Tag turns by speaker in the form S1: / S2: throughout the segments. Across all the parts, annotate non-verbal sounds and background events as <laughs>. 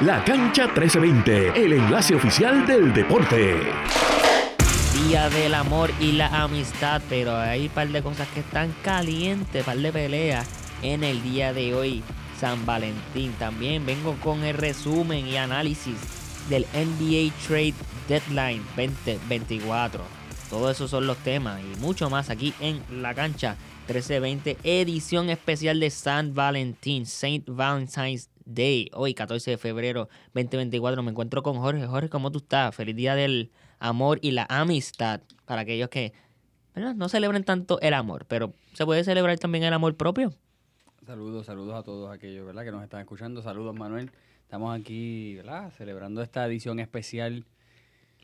S1: La Cancha 1320, el enlace oficial del deporte.
S2: Día del amor y la amistad, pero hay un par de cosas que están calientes, un par de peleas en el día de hoy, San Valentín. También vengo con el resumen y análisis del NBA Trade Deadline 2024. Todos esos son los temas y mucho más aquí en La Cancha 1320, edición especial de San Valentín, Saint Valentine's Day. Hoy, 14 de febrero 2024, me encuentro con Jorge. Jorge, ¿cómo tú estás? Feliz día del amor y la amistad para aquellos que no celebren tanto el amor, pero se puede celebrar también el amor propio.
S3: Saludos, saludos a todos aquellos ¿verdad? que nos están escuchando. Saludos, Manuel. Estamos aquí ¿verdad? celebrando esta edición especial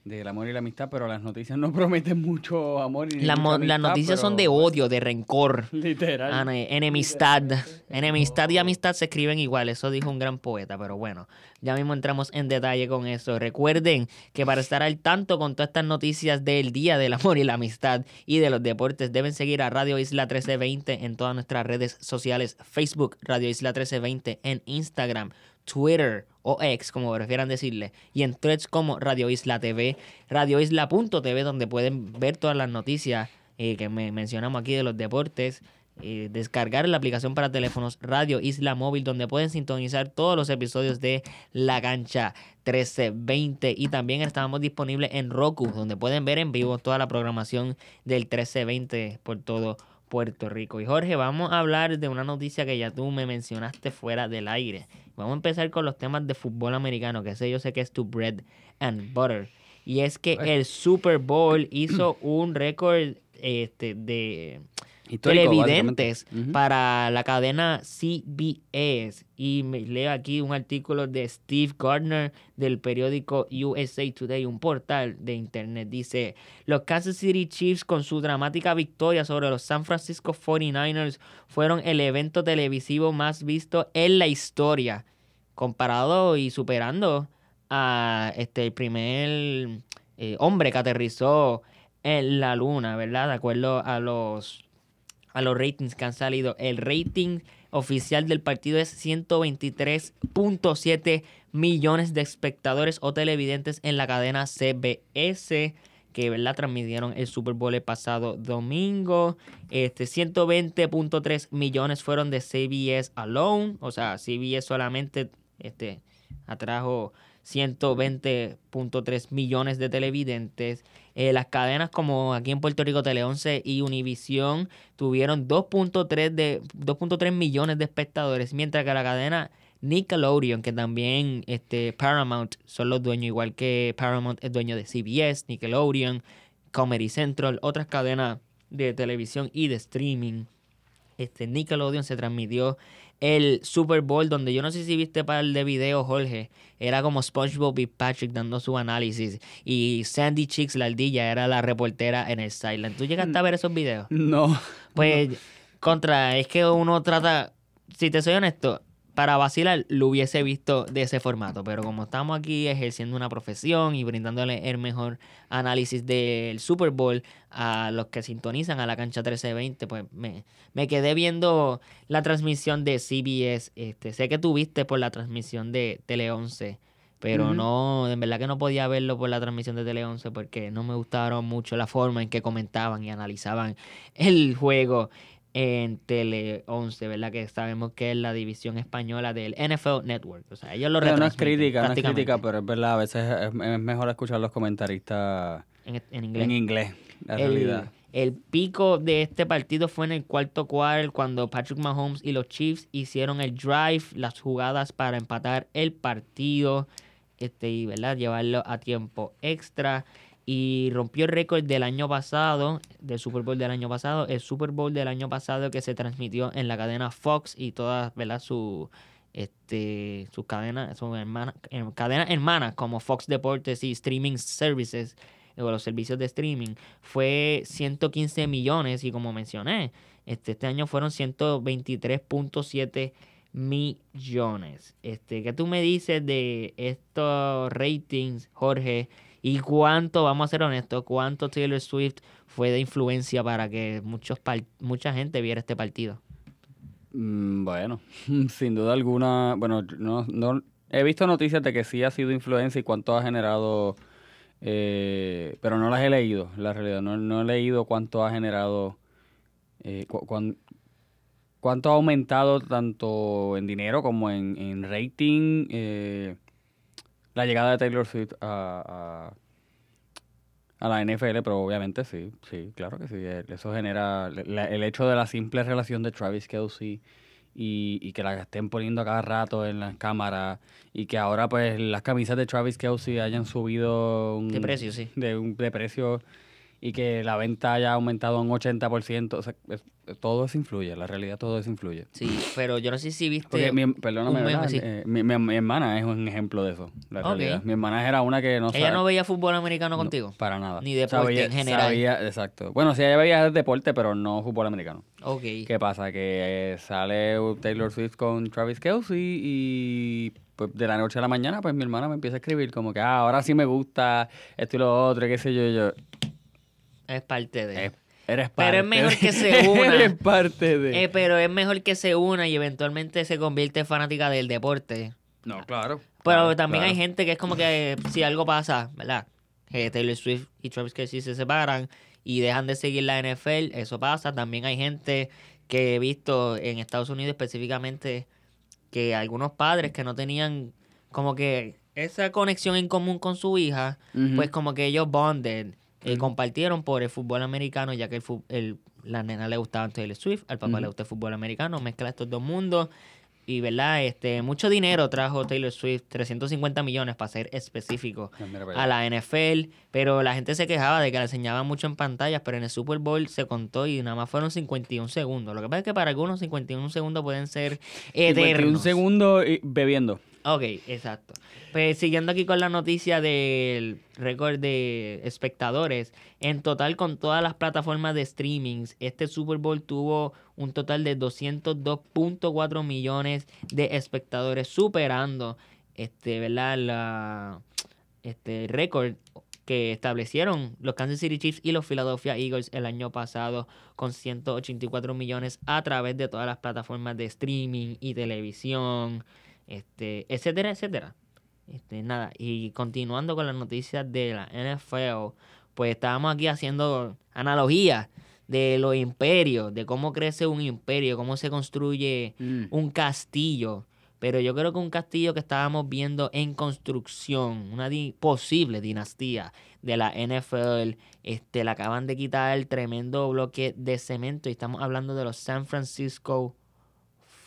S3: del amor y la amistad, pero las noticias no <laughs> prometen mucho amor y
S2: la Las noticias son de odio, de rencor.
S3: Literal.
S2: Ah, enemistad. Enemistad y amistad se escriben igual, eso dijo un gran poeta, pero bueno, ya mismo entramos en detalle con eso. Recuerden que para estar al tanto con todas estas noticias del Día del Amor y la Amistad y de los deportes, deben seguir a Radio Isla 1320 en todas nuestras redes sociales, Facebook Radio Isla 1320, en Instagram, Twitter o X, como prefieran decirle, y en threads como Radio Isla TV, radioisla.tv, donde pueden ver todas las noticias eh, que me mencionamos aquí de los deportes. Eh, descargar la aplicación para teléfonos Radio Isla Móvil, donde pueden sintonizar todos los episodios de La Cancha 1320. Y también estamos disponibles en Roku, donde pueden ver en vivo toda la programación del 1320 por todo Puerto Rico. Y Jorge, vamos a hablar de una noticia que ya tú me mencionaste fuera del aire. Vamos a empezar con los temas de fútbol americano, que sé yo sé que es tu bread and butter. Y es que el Super Bowl hizo un récord este, de televidentes para la cadena CBS. Y me leo aquí un artículo de Steve Gardner del periódico USA Today, un portal de internet. Dice, los Kansas City Chiefs con su dramática victoria sobre los San Francisco 49ers fueron el evento televisivo más visto en la historia, comparado y superando a este, el primer eh, hombre que aterrizó en la luna, ¿verdad? De acuerdo a los a los ratings que han salido. El rating oficial del partido es 123.7 millones de espectadores o televidentes en la cadena CBS que ¿verdad? transmitieron el Super Bowl el pasado domingo. Este, 120.3 millones fueron de CBS alone. O sea, CBS solamente este, atrajo 120.3 millones de televidentes. Eh, las cadenas como aquí en Puerto Rico, Tele 11 y Univisión tuvieron 2.3 de 2.3 millones de espectadores, mientras que la cadena Nickelodeon, que también este, Paramount son los dueños, igual que Paramount es dueño de CBS, Nickelodeon, Comedy Central, otras cadenas de televisión y de streaming. Este Nickelodeon se transmitió el Super Bowl, donde yo no sé si viste para el de video, Jorge, era como SpongeBob y Patrick dando su análisis. Y Sandy Chicks, la ardilla, era la reportera en el Silent. ¿Tú llegaste a ver esos videos?
S3: No.
S2: Pues, contra, es que uno trata, si te soy honesto, para vacilar lo hubiese visto de ese formato, pero como estamos aquí ejerciendo una profesión y brindándole el mejor análisis del Super Bowl a los que sintonizan a la cancha 1320, pues me, me quedé viendo la transmisión de CBS. Este, sé que tuviste por la transmisión de Tele 11, pero no, en verdad que no podía verlo por la transmisión de Tele 11 porque no me gustaron mucho la forma en que comentaban y analizaban el juego en Tele 11, ¿verdad? Que sabemos que es la división española del NFL Network. O sea, ellos lo
S3: No es crítica, no es crítica, pero es verdad, a veces es, mejor escuchar los comentaristas
S2: en, inglés.
S3: En inglés, la el, realidad.
S2: El pico de este partido fue en el cuarto cuarto cuando Patrick Mahomes y los Chiefs hicieron el drive, las jugadas para empatar el partido este, y ¿verdad? llevarlo a tiempo extra y rompió el récord del año pasado, del Super Bowl del año pasado, el Super Bowl del año pasado que se transmitió en la cadena Fox y todas. Su, este, sus cadenas, sus hermanas, cadenas hermanas como Fox Deportes y Streaming Services, o los servicios de streaming, fue 115 millones y como mencioné, este, este año fueron 123.7 millones. Este, ¿Qué tú me dices de estos ratings, Jorge? ¿Y cuánto, vamos a ser honestos, cuánto Taylor Swift fue de influencia para que muchos mucha gente viera este partido?
S3: Mm, bueno, <laughs> sin duda alguna, bueno, no, no, He visto noticias de que sí ha sido influencia y cuánto ha generado, eh, pero no las he leído, la realidad. No, no he leído cuánto ha generado, eh, cu- cuán- cuánto ha aumentado tanto en dinero como en, en rating eh, la llegada de Taylor Swift a, a, a la NFL, pero obviamente sí, sí, claro que sí. eh, Eso genera la- el hecho de la simple relación de Travis Kelsey y, y que la estén poniendo a cada rato en las cámaras y que ahora pues las camisas de Travis Kelsey hayan subido un-
S2: De precio, sí.
S3: de, un- de precio y que la venta haya aumentado un 80%. O sea, es- todo eso influye, la realidad todo eso influye.
S2: Sí, pero yo no sé si viste.
S3: Porque mi, perdóname. Eh, mi, mi- mi hermana es un ejemplo de eso, la realidad. Mi hermana era una que no
S2: Ella
S3: sabe-
S2: no veía fútbol americano
S3: no,
S2: contigo.
S3: para nada.
S2: Ni deporte en general.
S3: sabía- exacto. Bueno, sí, ella veía deporte, pero no fútbol americano.
S2: Ok.
S3: ¿Qué pasa? Que eh, sale Taylor Swift con Travis Kelsey y pues de la noche a la mañana pues mi hermana me empieza a escribir como que ah, ahora sí me gusta esto y lo otro, y qué sé yo, y yo.
S2: Es parte de.
S3: "Eh, eres parte
S2: Pero es mejor
S3: de-
S2: que se <laughs> una.
S3: eres parte de...
S2: Eh, pero es mejor que se una y eventualmente se convierte en fanática del deporte.
S3: no, claro.
S2: Pero
S3: claro,
S2: también hay gente que es como que si algo pasa, ¿verdad? Que Taylor Swift y Travis Kelsey se separan y dejan de seguir la NFL, eso pasa. También hay gente que he visto en Estados Unidos específicamente que algunos padres que no tenían como que esa conexión en común con su hija, pues como que ellos bonded, eh, compartieron por el fútbol americano, ya que el, el- la nena le gustaba Taylor Swift, al papá le gusta el fútbol americano, mezcla estos dos mundos. Y, ¿verdad? Este, mucho dinero trajo Taylor Swift, 350 millones para ser específico,
S3: para
S2: a la NFL. Pero la gente se quejaba de que la enseñaban mucho en pantallas, pero en el Super Bowl se contó y nada más fueron 51 segundos. Lo que pasa es que para algunos 51 segundos pueden ser
S3: 51
S2: eternos.
S3: segundos y- bebiendo.
S2: Ok, exacto. Pues siguiendo aquí con la noticia del récord de espectadores, en total con todas las plataformas de streamings, este Super Bowl tuvo un total de 202.4 millones de espectadores, superando este, ¿verdad? La, este récord que establecieron los Kansas City Chiefs y los Philadelphia Eagles el año pasado con 184 millones a través de todas las plataformas de streaming y televisión, este, etcétera, etcétera. Este, nada, y continuando con las noticias de la NFL, pues estábamos aquí haciendo analogías de los imperios, de cómo crece un imperio, cómo se construye
S3: Mm.
S2: un castillo. Pero yo creo que un castillo que estábamos viendo en construcción, una di- posible dinastía de la NFL, este, le acaban de quitar el tremendo bloque de cemento y estamos hablando de los San Francisco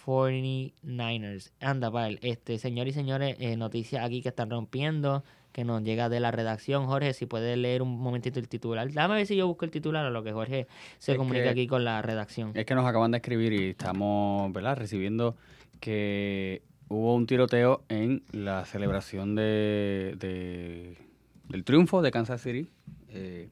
S2: 49ers. Anda, pal, este, señores y señores, eh, noticias aquí que están rompiendo, que nos llega de la redacción. Jorge, si puedes leer un momentito el titular. Dame a ver si yo busco el titular a lo que Jorge se
S3: Es
S2: comunica
S3: que-
S2: aquí con la redacción.
S3: Es que nos acaban de escribir y estamos, ¿verdad? Recibiendo que hubo un tiroteo en la celebración de, de- del triunfo de Kansas City. eh,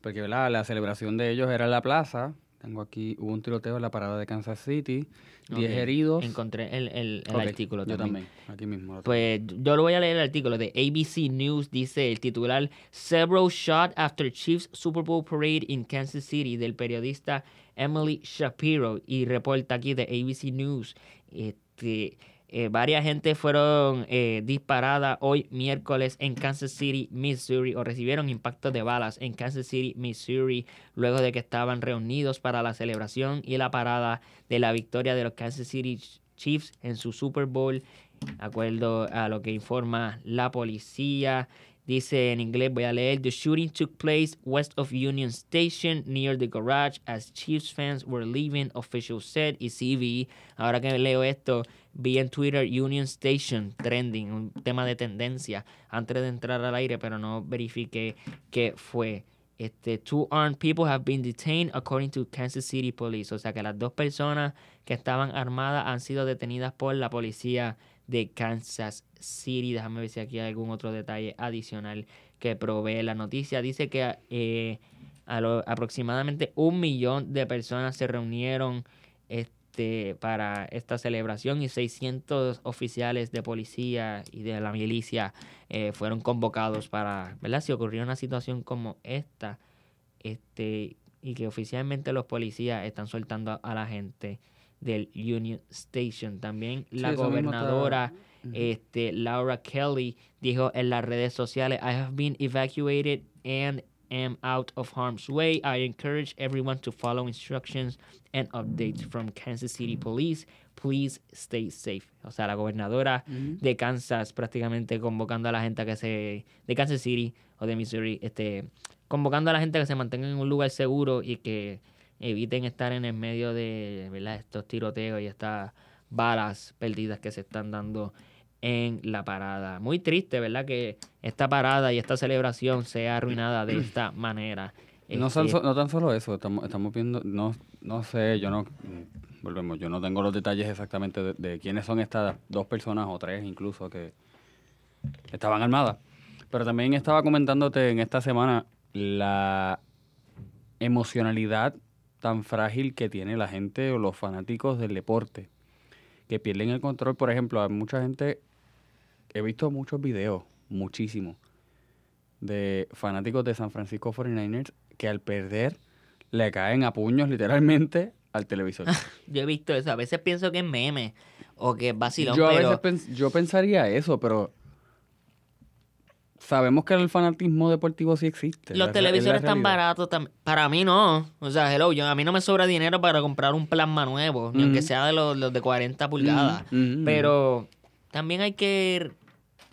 S3: porque, ¿verdad? La celebración de ellos era en la plaza. Tengo aquí, hubo un tiroteo en la parada de Kansas City. 10
S2: Ok,
S3: heridos.
S2: Encontré el, el- el artículo
S3: Yo
S2: también.
S3: también, aquí mismo. lo.
S2: Pues yo lo voy a leer el artículo de ABC News, dice el titular Several shot after Chiefs Super Bowl Parade in Kansas City del periodista Emily Shapiro y reporta aquí de ABC News. Este, eh, varias gente fueron eh, disparadas hoy miércoles en Kansas City, Missouri, o recibieron impactos de balas en Kansas City, Missouri, luego de que estaban reunidos para la celebración y la parada de la victoria de los Kansas City Chiefs en su Super Bowl acuerdo a lo que informa la policía. Dice en inglés, voy a leer, The shooting took place west of Union Station near the garage as Chiefs fans were leaving, officials said. Y sí vi, ahora que leo esto, vi en Twitter Union Station trending, un tema de tendencia, antes de entrar al aire, pero no verifiqué qué fue. Este, two armed people have been detained according to Kansas City Police. O sea que las dos personas que estaban armadas han sido detenidas por la policía de Kansas City. Déjame ver si aquí hay algún otro detalle adicional que provee la noticia. Dice que eh, a lo- aproximadamente un millón de personas se reunieron este, para esta celebración y 600 oficiales de policía y de la milicia eh, fueron convocados para, ¿verdad? Si ocurrió una situación como esta, este, y que oficialmente los policías están soltando a, a la gente del Union Station. También la
S3: Sí,
S2: gobernadora Este, Laura Kelly dijo en las redes sociales, I have been evacuated and am out of harm's way. I encourage everyone to follow instructions and updates from Kansas City Police. Please stay safe. O sea, la gobernadora de Kansas prácticamente convocando a la gente que se... de Kansas City o de Missouri, este, convocando a la gente que se mantenga en un lugar seguro y que eviten estar en el medio de ¿verdad? estos tiroteos y estas balas perdidas que se están dando en la parada. Muy triste, ¿verdad? Que esta parada y esta celebración sea arruinada de esta manera.
S3: No,
S2: Este,
S3: son- no tan solo eso, estamos, estamos viendo, no, no sé, yo no, mm, volvemos, yo no tengo los detalles exactamente de, de quiénes son estas dos personas o tres incluso que estaban armadas. Pero también estaba comentándote en esta semana la emocionalidad tan frágil que tiene la gente o los fanáticos del deporte, que pierden el control. Por ejemplo, hay mucha gente, he visto muchos videos, muchísimos, de fanáticos de San Francisco 49ers que al perder le caen a puños literalmente al televisor. <laughs>
S2: Yo he visto eso. A veces pienso que es meme o que es vacilón,
S3: yo a
S2: pero
S3: veces pens- yo pensaría eso, pero sabemos que el fanatismo deportivo sí existe.
S2: los
S3: la-
S2: televisores están baratos. tam- Para mí no. O sea, hello, yo, a mí no me sobra dinero para comprar un plasma nuevo, ni aunque sea de los, los de 40 pulgadas. Pero también hay que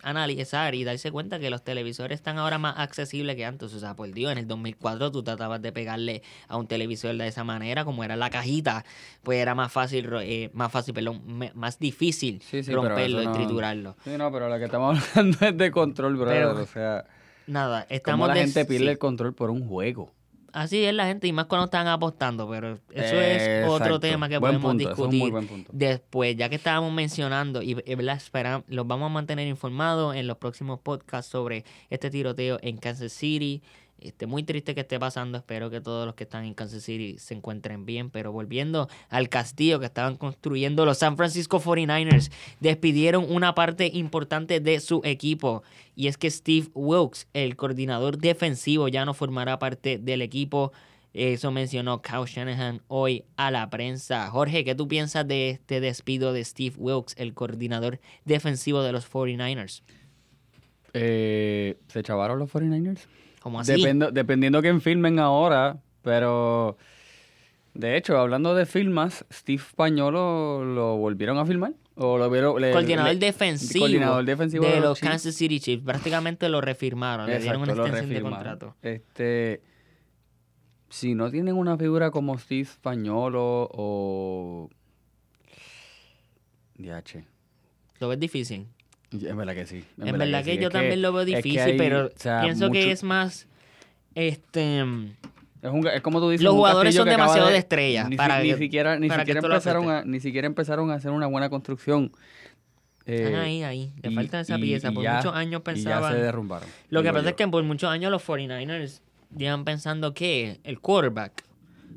S2: analizar y darse cuenta que los televisores están ahora más accesibles que antes. O sea, por Dios, en el 2004 tú tratabas de pegarle a un televisor de esa manera, como era la cajita, pues era más fácil, eh, más fácil, perdón, más difícil
S3: Sí, sí, pero
S2: romperlo y
S3: no-
S2: triturarlo.
S3: Sí, no, pero lo que estamos <laughs> hablando es de control, brother.
S2: Pero-
S3: o sea,
S2: Nada, estamos
S3: la
S2: de-
S3: gente pierde
S2: sí.
S3: el control por un juego.
S2: Así es la gente, y más cuando están apostando, pero eso es otro
S3: Exacto.
S2: tema que
S3: Buen
S2: podemos
S3: punto, es
S2: discutir después, ya que estábamos mencionando, y y, ¿verdad? Espera- los vamos a mantener informados en los próximos podcasts sobre este tiroteo en Kansas City. Este, muy triste que esté pasando, espero que todos los que están en Kansas City se encuentren bien, pero volviendo al castillo que estaban construyendo los San Francisco 49ers, despidieron una parte importante de su equipo y es que Steve Wilkes, el coordinador defensivo, ya no formará parte del equipo. Eso mencionó Kyle Shanahan hoy a la prensa. Jorge, ¿qué tú piensas de este despido de Steve Wilkes, el coordinador defensivo de los 49ers?
S3: Eh, ¿Se chavaron los 49ers?
S2: ¿Cómo así?
S3: Dependo- dependiendo quién filmen ahora, pero de hecho, hablando de filmas, Steve Pañolo lo volvieron a filmar. ¿O lo vieron, le-
S2: coordinador
S3: le-
S2: defensivo,
S3: coordinador defensivo
S2: de los
S3: Chiefs.
S2: Kansas City Chiefs. Prácticamente lo refirmaron, le dieron una
S3: Exacto,
S2: extensión de contrato.
S3: Este, si no tienen una figura como Steve Pañolo o DH.
S2: Lo ves difícil.
S3: En verdad que sí.
S2: En verdad que,
S3: sí.
S2: yo
S3: Es
S2: también lo veo
S3: es que
S2: difícil,
S3: hay,
S2: pero
S3: o sea,
S2: pienso que es más... Este,
S3: Es, un- es como tú dices,
S2: Los jugadores son demasiado de estrellas
S3: Ni, si- ni siquiera, ni
S2: para
S3: siquiera empezaron a, ni siquiera empezaron a hacer una buena construcción.
S2: están
S3: Eh,
S2: ahí, ahí. Le falta esa
S3: y-
S2: pieza.
S3: y
S2: Por
S3: ya-
S2: muchos años
S3: y ya se
S2: pensaban...
S3: derrumbaron.
S2: Lo que pasa
S3: yo.
S2: es que por muchos años los 49ers llevan pensando que el quarterback,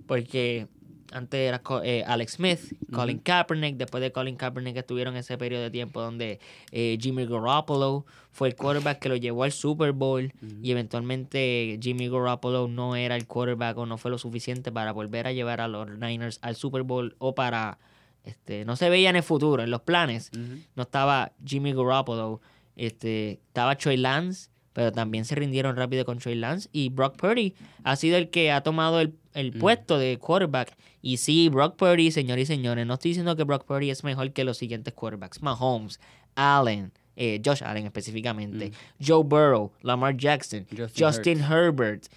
S2: porque antes era eh, Alex Smith, Colin Kaepernick, después de Colin Kaepernick estuvieron ese periodo de tiempo donde eh, Jimmy Garoppolo fue el quarterback que lo llevó al Super Bowl y eventualmente Jimmy Garoppolo no era el quarterback o no fue lo suficiente para volver a llevar a los Niners al Super Bowl o para... Este, no se veía en el futuro, en los planes no estaba Jimmy Garoppolo, este, estaba Trey Lance, pero también se rindieron rápido con Trey Lance. Y Brock Purdy ha sido el que ha tomado el, el puesto de quarterback. Y sí, Brock Purdy, señores y señores, no estoy diciendo que Brock Purdy es mejor que los siguientes quarterbacks. Mahomes, Allen, eh, Josh Allen específicamente, Joe Burrow, Lamar Jackson,
S3: Justin
S2: Justin, Herbert.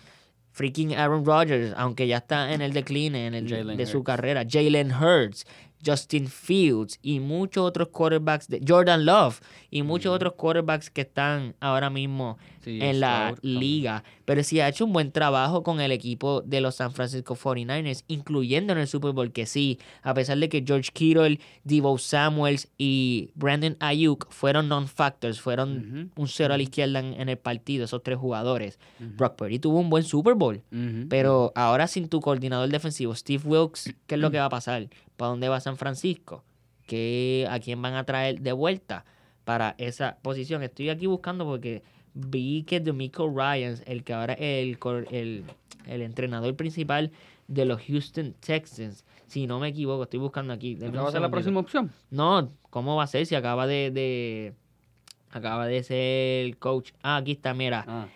S2: Freaking Aaron Rodgers, aunque ya está en el decline en el,
S3: Jalen
S2: de su carrera. Jalen Hurts, Justin Fields y muchos otros quarterbacks, de Jordan Love y muchos otros quarterbacks que están ahora mismo
S3: Sí,
S2: en la liga. Pero sí ha hecho un buen trabajo con el equipo de los San Francisco 49ers, incluyendo en el Super Bowl, que sí, a pesar de que George Kittle, Debo Samuels y Brandon Ayuk fueron non-factors, fueron un cero a la izquierda en, en el partido, esos tres jugadores. Brock Purdy tuvo un buen Super Bowl. Pero ahora sin tu coordinador defensivo, Steve Wilkes, ¿qué es lo que va a pasar? ¿Para dónde va San Francisco? ¿Qué, ¿A quién van a traer de vuelta para esa posición? Estoy aquí buscando porque vi que D'Amico Ryans, el que ahora es el, el, el entrenador principal de los Houston Texans. Si no me equivoco, estoy buscando aquí. denme
S3: ¿Esa
S2: un
S3: va a ser la próxima opción?
S2: No, ¿cómo va a ser si acaba de, de- acaba de ser coach? Ah, aquí está, mira.
S3: Ah.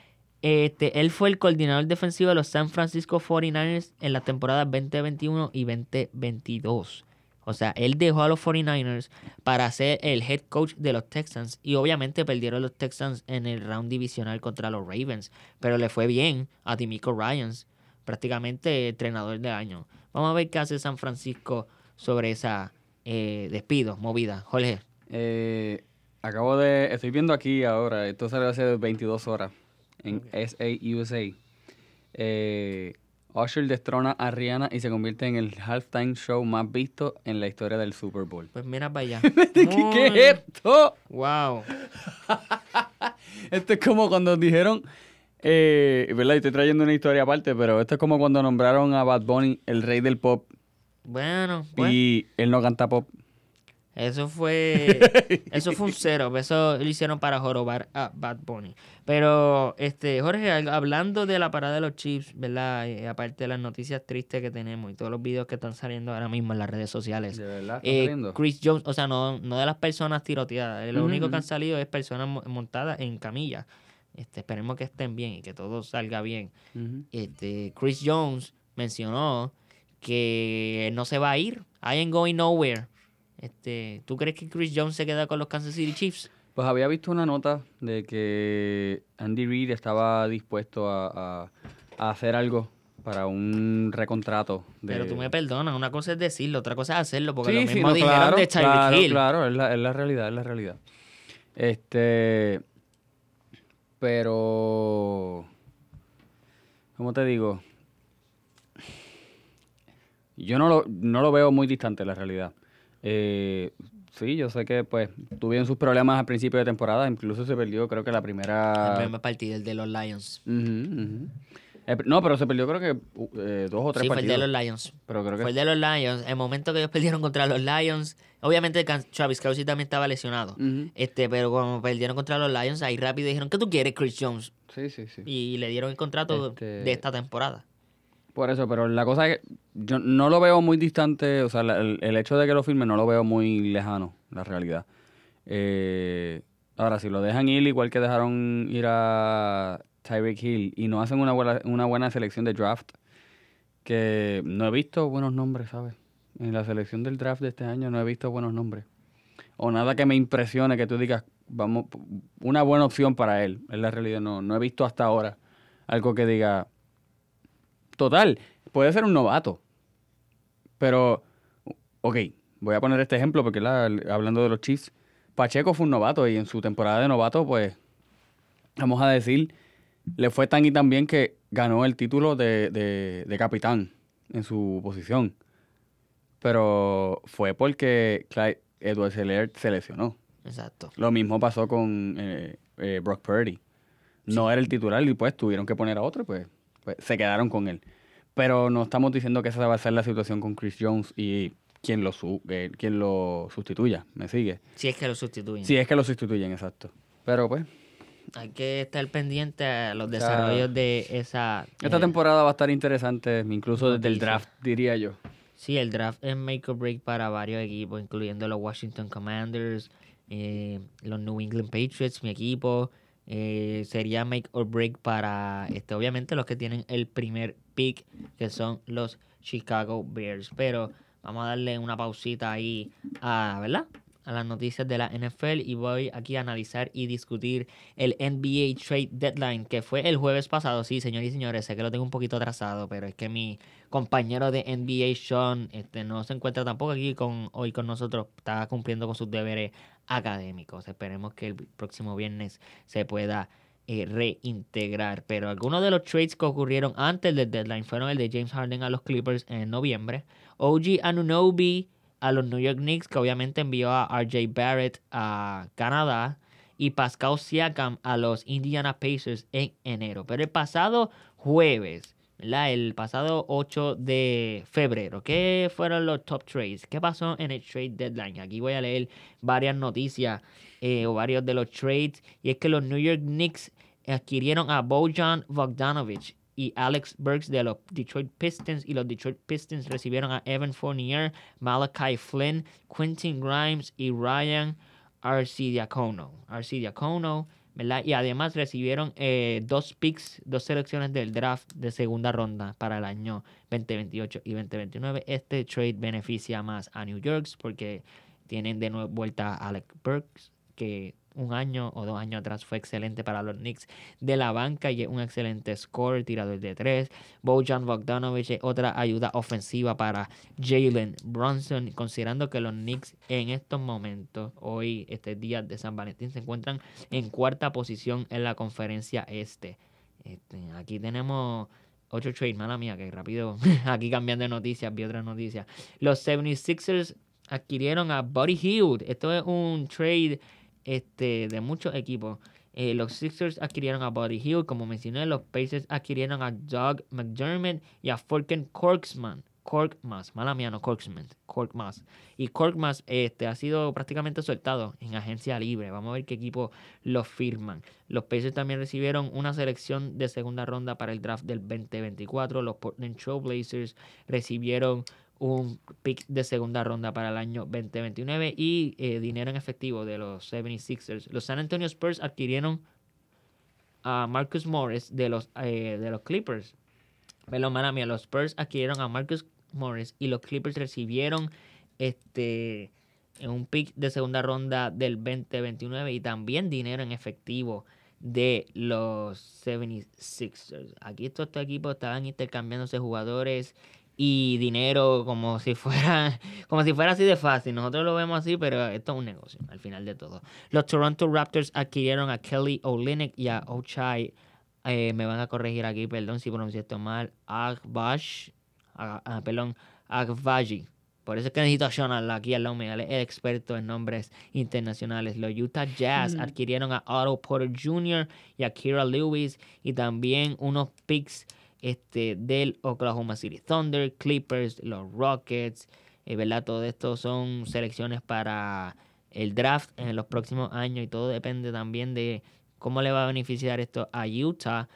S2: Este, él fue el coordinador defensivo de los San Francisco 49ers en las temporadas 2021 y 2022. O sea, él dejó a los 49ers para ser el head coach de los Texans y obviamente perdieron los Texans en el round divisional contra los Ravens, pero le fue bien a Dimico Ryans, prácticamente entrenador del año. Vamos a ver qué hace San Francisco sobre esa eh, despido, movida. Jorge,
S3: Eh, acabo de. Estoy viendo aquí ahora. Esto salió hace 22 horas. En SAUSA. Eh, Usher destrona a Rihanna y se convierte en el halftime show más visto en la historia del Super Bowl.
S2: pues mira para allá. <laughs>
S3: ¿Qué, qué es esto?
S2: Wow. <laughs>
S3: Esto es como cuando dijeron. Eh, ¿Verdad? Y Estoy trayendo una historia aparte, pero esto es como cuando nombraron a Bad Bunny el rey del pop
S2: Bueno, pues.
S3: y él no canta pop.
S2: Eso fue <laughs> eso fue un cero, eso lo hicieron para jorobar a Bad Bunny. Pero este Jorge, hablando de la parada de los Chiefs, ¿verdad? Aparte de las noticias tristes que tenemos y todos los videos que están saliendo ahora mismo en las redes sociales.
S3: ¿De verdad? ¿Está
S2: Eh? Chris Jones, o sea, no, no de las personas tiroteadas, eh, lo único que han salido es personas mo- montadas en camillas. Este, esperemos que estén bien y que todo salga bien. Este, Chris Jones mencionó que no se va a ir. I ain't going nowhere. Este, ¿Tú crees que Chris Jones se queda con los Kansas City Chiefs?
S3: Pues había visto una nota de que Andy Reid estaba dispuesto a, a- a hacer algo para un recontrato. De...
S2: Pero tú me perdonas, una cosa es decirlo, otra cosa es hacerlo, porque
S3: Sí,
S2: lo
S3: sí,
S2: mismo
S3: no,
S2: dijeron
S3: claro,
S2: de Tyreek
S3: claro,
S2: Hill.
S3: Claro, es la, es la realidad, es la realidad. Este, pero, ¿cómo te digo? Yo no lo, no lo veo muy distante la realidad. Eh, sí, yo sé que pues tuvieron sus problemas al principio de temporada, incluso se perdió creo que la primera...
S2: El primer partido, el de los Lions.
S3: Eh, no, pero se perdió creo que eh, dos o tres
S2: Sí, fue el
S3: partidos.
S2: de los Lions.
S3: Pero creo que
S2: Fue el de los Lions. El momento que ellos perdieron contra los Lions, obviamente Travis Kelsey también estaba lesionado. Este, pero cuando perdieron contra los Lions, ahí rápido dijeron, ¿qué tú quieres, Chris Jones?
S3: Sí, sí, sí.
S2: Y le dieron el contrato
S3: Este-
S2: de esta temporada.
S3: Por eso, pero la cosa es que yo no lo veo muy distante, o sea, la- el, hecho de que lo firme no lo veo muy lejano, la realidad. Eh, ahora, si lo dejan ir, igual que dejaron ir a Tyreek Hill y no hacen una buena, una buena selección de draft, que no he visto buenos nombres, ¿sabes? En la selección del draft de este año no he visto buenos nombres. O nada que me impresione que tú digas, vamos, una buena opción para él. Es la realidad, no, no he visto hasta ahora algo que diga, Total, puede ser un novato. Pero, ok, voy a poner este ejemplo porque la- hablando de los Chiefs, Pacheco fue un novato y en su temporada de novato, pues, vamos a decir, le fue tan y tan bien que ganó el título de, de- de capitán en su posición. Pero fue porque Clyde Edwards Helaire se lesionó.
S2: Exacto.
S3: Lo mismo pasó con eh, eh, Brock Purdy. No era el titular y pues tuvieron que poner a otro pues, pues, se quedaron con él. Pero no estamos diciendo que esa va a ser la situación con Chris Jones y quien lo, su eh, quien lo sustituya. ¿Me sigue?
S2: Si es que lo sustituyen.
S3: Si es que lo sustituyen, exacto. Pero pues,
S2: Hay que estar pendiente a los
S3: sea,
S2: desarrollos de esa...
S3: esta
S2: eh,
S3: temporada va a estar interesante, incluso desde el draft, diría yo.
S2: Sí, el draft es make or break para varios equipos, incluyendo los Washington Commanders, eh, los New England Patriots, mi equipo. Eh, sería make or break para, este, obviamente, los que tienen el primer pick, que son los Chicago Bears. Pero vamos a darle una pausita ahí a, ¿verdad? a las noticias de la NFL y voy aquí a analizar y discutir el NBA Trade Deadline que fue el jueves pasado. Sí, señores y señores, sé que lo tengo un poquito atrasado, pero es que mi compañero de NBA, Sean, este, no se encuentra tampoco aquí con, hoy con nosotros. Está cumpliendo con sus deberes académicos. Esperemos que el próximo viernes se pueda eh, reintegrar. Pero algunos de los trades que ocurrieron antes del deadline fueron el de James Harden a los Clippers en noviembre, OG Anunobi a los New York Knicks, que obviamente envió a RJ Barrett a Canadá, y Pascal Siakam a los Indiana Pacers en enero. Pero el pasado jueves, ¿verdad? el pasado 8 de febrero, ¿qué fueron los top trades? ¿Qué pasó en el trade deadline? Aquí voy a leer varias noticias eh, o varios de los trades, y es que los New York Knicks adquirieron a Bojan Bogdanovic y Alex Burks de los Detroit Pistons. Y los Detroit Pistons recibieron a Evan Fournier, Malachi Flynn, Quentin Grimes y Ryan Arcidiacono. Arcidiacono, ¿verdad? Y además recibieron eh, dos picks, dos selecciones del draft de segunda ronda para el año 2028 y 2029. Este trade beneficia más a New York porque tienen de nuevo vuelta a Alex Burks, que un año o dos años atrás fue excelente para los Knicks de la banca y es un excelente score, tirador de tres. Bojan Bogdanovic es otra ayuda ofensiva para Jalen Brunson, considerando que los Knicks en estos momentos, hoy, este día de San Valentín, se encuentran en cuarta posición en la conferencia este. este aquí tenemos ocho trades, mala mía, que rápido, <laughs> aquí cambiando de noticias, vi otras noticias. Los 76ers adquirieron a Buddy Hield. Esto es un trade este, de muchos equipos. Eh, los Sixers adquirieron a Buddy Hill, como mencioné, los Pacers adquirieron a Doug McDermott y a Forken Corksman. Corkmas, mala mía, no Corksman, Corkmas. Y Corkmas este, ha sido prácticamente soltado en agencia libre. Vamos a ver qué equipo lo firman. Los Pacers también recibieron una selección de segunda ronda para el draft del 2024. Los Portland Trail Blazers recibieron un pick de segunda ronda para el año 2029 y eh, dinero en efectivo de los 76ers. Los San Antonio Spurs adquirieron a Marcus Morris de los, eh, de los Clippers. Pero, mala mía, los Spurs adquirieron a Marcus Morris y los Clippers recibieron este un pick de segunda ronda del 2029 y también dinero en efectivo de los 76ers. Aquí estos, estos equipos estaban intercambiándose jugadores y dinero como si fuera <laughs> como si fuera así de fácil. Nosotros lo vemos así, pero esto es un negocio al final de todo. Los Toronto Raptors adquirieron a Kelly Olynyk y a Ochai eh, me van a corregir aquí, perdón si pronuncié esto mal, Agbash, ah, perdón, Agbaji. Por eso es que necesito a Sean aquí al lado es experto en nombres internacionales. Los Utah Jazz adquirieron a Otto Porter Jr. y a Kira Lewis y también unos picks este, del Oklahoma City Thunder, Clippers, los Rockets, eh, ¿verdad? Todo esto son selecciones para el draft en los próximos años y todo depende también de cómo le va a beneficiar esto a Utah,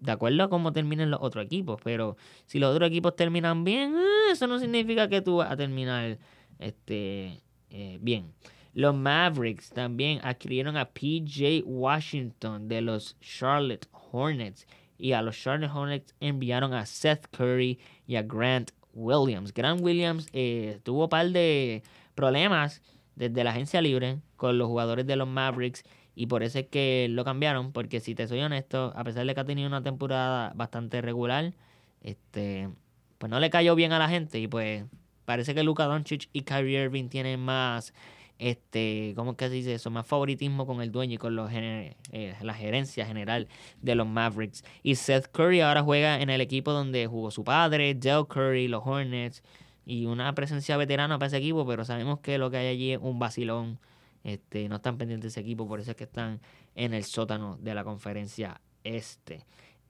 S2: de acuerdo a cómo terminen los otros equipos. Pero si los otros equipos terminan bien, eh, eso no significa que tú vas a terminar este, eh, bien. Los Mavericks también adquirieron a PJ Washington de los Charlotte Hornets y a los Charlotte Hornets enviaron a Seth Curry y a Grant Williams. Grant Williams eh, tuvo un par de problemas desde la agencia libre con los jugadores de los Mavericks y por eso es que lo cambiaron, porque si te soy honesto, a pesar de que ha tenido una temporada bastante regular, este, pues no le cayó bien a la gente y pues parece que Luka Doncic y Kyrie Irving tienen más este, ¿cómo que se dice eso? Más favoritismo con el dueño y con los, eh, la gerencia general de los Mavericks. Y Seth Curry ahora juega en el equipo donde jugó su padre, Del Curry, los Hornets, y una presencia veterana para ese equipo, pero sabemos que lo que hay allí es un vacilón. Este, no están pendientes de ese equipo, por eso es que están en el sótano de la conferencia este.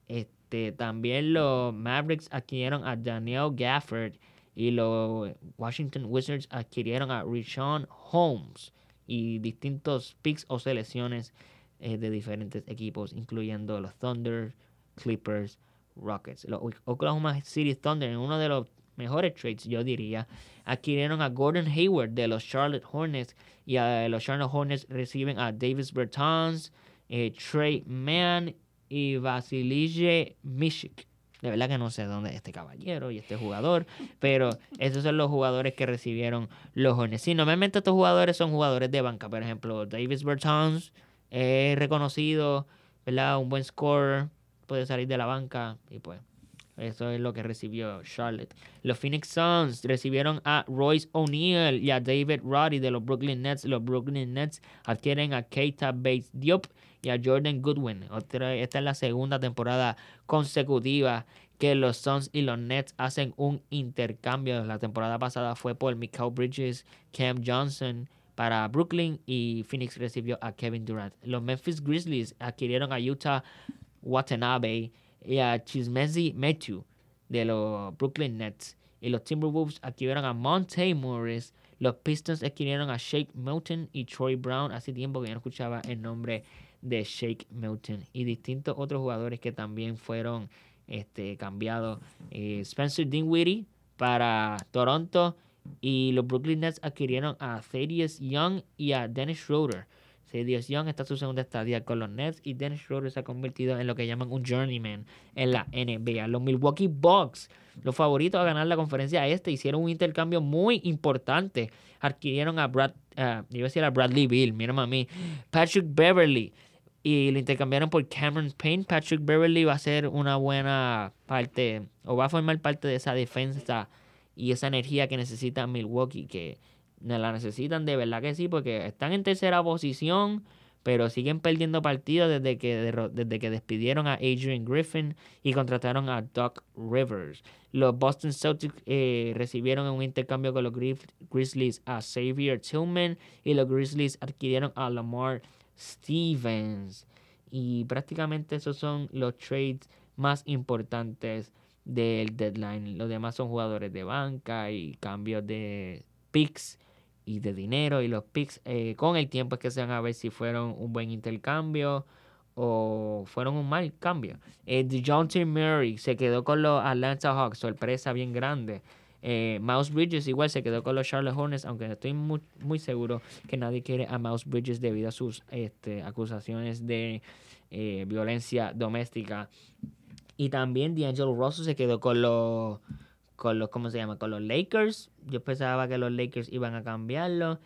S2: Este, también los Mavericks adquirieron a Daniel Gafford y los Washington Wizards adquirieron a Richon Holmes y distintos picks o selecciones eh, de diferentes equipos, incluyendo los Thunder, Clippers, Rockets. Los Oklahoma City Thunder, en uno de los mejores trades, yo diría, adquirieron a Gordon Hayward de los Charlotte Hornets y a los Charlotte Hornets reciben a Davis Bertans, eh, Trey Mann y Vasilije Mishik. De verdad que no sé dónde este caballero y este jugador, pero esos son los jugadores que recibieron los Hornets. Sí, normalmente estos jugadores son jugadores de banca. Por ejemplo, Davis Bertans es reconocido, ¿verdad? Un buen scorer, puede salir de la banca y pues eso es lo que recibió Charlotte. Los Phoenix Suns recibieron a Royce O'Neal y a David Roddy de los Brooklyn Nets. Los Brooklyn Nets adquieren a Keita Bates Diop y a Jordan Goodwin. esta es la segunda temporada consecutiva que los Suns y los Nets hacen un intercambio. La temporada pasada fue por Michael Bridges, Cam Johnson para Brooklyn y Phoenix recibió a Kevin Durant. Los Memphis Grizzlies adquirieron a Utah Watanabe y a Chismezi Metu de los Brooklyn Nets. Y los Timberwolves adquirieron a Monte Morris. Los Pistons adquirieron a Shake Milton y Troy Brown. Hace tiempo que ya no escuchaba el nombre de Shake Milton. Y distintos otros jugadores que también fueron este, cambiado. Eh, Spencer Dinwiddie para Toronto y los Brooklyn Nets adquirieron a Thaddeus Young y a Dennis Schroeder. Thaddeus Young está su segunda estadía con los Nets y Dennis Schroeder se ha convertido en lo que llaman un journeyman en la NBA. Los Milwaukee Bucks, los favoritos a ganar la conferencia este, hicieron un intercambio muy importante. Adquirieron a Brad, uh, iba a decir a Bradley Bill, mírame a mí, Patrick Beverly y lo intercambiaron por Cameron Payne. Patrick Beverly va a ser una buena parte o va a formar parte de esa defensa y esa energía que necesita Milwaukee, que la necesitan de verdad que sí, porque están en tercera posición, pero siguen perdiendo partidos desde que, desde que despidieron a Adrian Griffin y contrataron a Doc Rivers. Los Boston Celtics eh, recibieron un intercambio con los Grizzlies a Xavier Tillman y los Grizzlies adquirieron a Lamar Stevens. Y prácticamente esos son los trades más importantes del deadline. Los demás son jugadores de banca y cambios de picks y de dinero. Y los picks eh, con el tiempo es que se van a ver si fueron un buen intercambio o fueron un mal cambio. Eh, DeJounte Murray se quedó con los Atlanta Hawks, sorpresa bien grande. Eh, Mouse Bridges igual se quedó con los Charlotte Hornets, aunque estoy muy, muy seguro que nadie quiere a Mouse Bridges debido a sus este, acusaciones de eh, violencia doméstica. Y también D'Angelo Russell se quedó con los, con los, ¿cómo se llama? Con los Lakers. Yo pensaba que los Lakers iban a cambiarlo.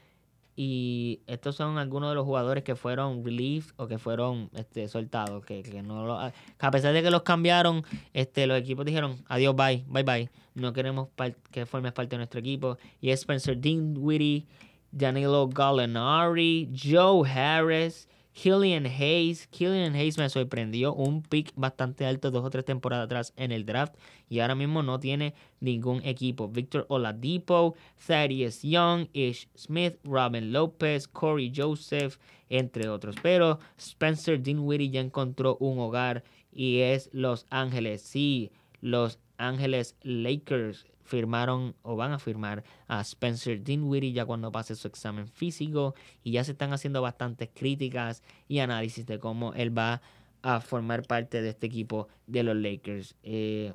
S2: Y estos son algunos de los jugadores que fueron relieved o que fueron este, soltados. Que, no a pesar de que los cambiaron, este, los equipos dijeron adiós, bye, bye, bye. No queremos que formes parte de nuestro equipo. Y Spencer Dinwiddie, Danilo Gallinari, Joe Harris, Killian Hayes. Killian Hayes me sorprendió. Un pick bastante alto dos o tres temporadas atrás en el draft. Y ahora mismo no tiene ningún equipo. Victor Oladipo, Thaddeus Young, Ish Smith, Robin Lopez, Corey Joseph, entre otros. Pero Spencer Dinwiddie ya encontró un hogar y es Los Ángeles. Sí, Los Ángeles Lakers firmaron o van a firmar a Spencer Dinwiddie ya cuando pase su examen físico y ya se están haciendo bastantes críticas y análisis de cómo él va a formar parte de este equipo de los Lakers. Eh,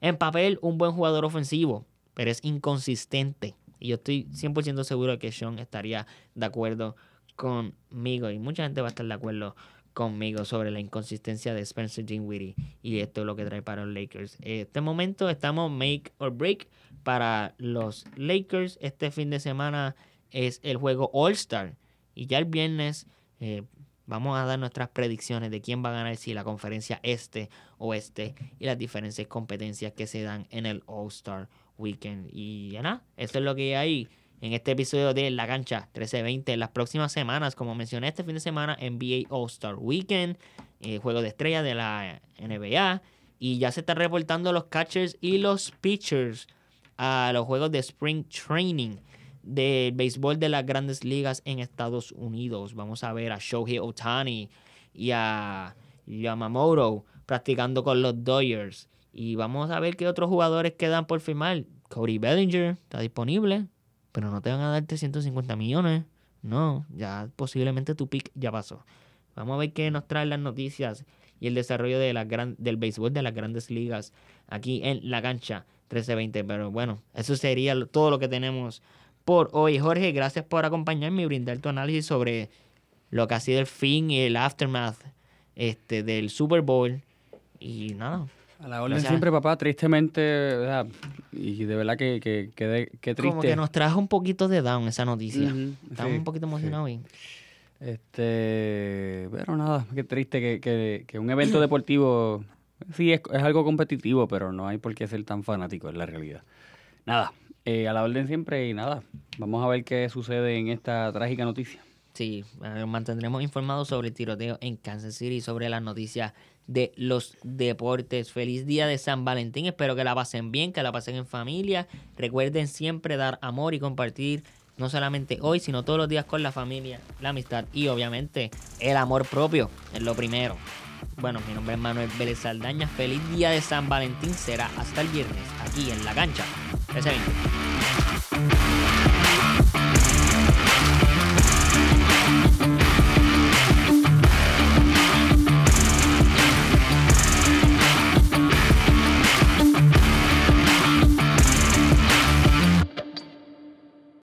S2: en papel, un buen jugador ofensivo, pero es inconsistente. Y yo estoy 100% seguro de que Sean estaría de acuerdo conmigo y mucha gente va a estar de acuerdo conmigo sobre la inconsistencia de Spencer Dinwiddie y esto es lo que trae para los Lakers. Este momento estamos make or break para los Lakers. Este fin de semana es el juego All Star y ya el viernes eh, vamos a dar nuestras predicciones de quién va a ganar si la conferencia este o este y las diferentes competencias que se dan en el All Star Weekend. Y ya nada, eso es lo que hay en este episodio de La Cancha 1320. En las próximas semanas, como mencioné este fin de semana, NBA All-Star Weekend, eh, juego de estrella de la NBA. Y ya se están reportando los catchers y los pitchers a los juegos de Spring Training del béisbol de las grandes ligas en Estados Unidos. Vamos a ver a Shohei Otani y a Yamamoto practicando con los Dodgers. Y vamos a ver qué otros jugadores quedan por firmar. Cody Bellinger está disponible pero no te van a dar 350 millones. No, ya posiblemente tu pick ya pasó. Vamos a ver qué nos traen las noticias y el desarrollo de la gran, del béisbol de las grandes ligas aquí en la cancha 1320. Pero bueno, eso sería todo lo que tenemos por hoy. Jorge, gracias por acompañarme y brindar tu análisis sobre lo que ha sido el fin y el aftermath este, del Super Bowl. Y nada,
S3: a la orden siempre, papá, tristemente, y de verdad que, que, que, triste. Como
S2: que nos trajo un poquito de down esa noticia. Estamos un poquito emocionados
S3: Este, pero nada, qué triste que, que, un evento deportivo, sí, es, es, algo competitivo, pero no hay por qué ser tan fanático, es la realidad. Nada, eh, a la orden siempre y nada, vamos a ver qué sucede en esta trágica noticia.
S2: Sí, mantendremos informados sobre el tiroteo en Kansas City, sobre las noticias de los deportes. Feliz día de San Valentín. Espero que la pasen bien, que la pasen en familia. Recuerden siempre dar amor y compartir no solamente hoy, sino todos los días con la familia, la amistad y obviamente el amor propio es lo primero. Bueno, mi nombre es Manuel Vélez Saldaña. Feliz día de San Valentín. Será hasta el viernes aquí en la cancha.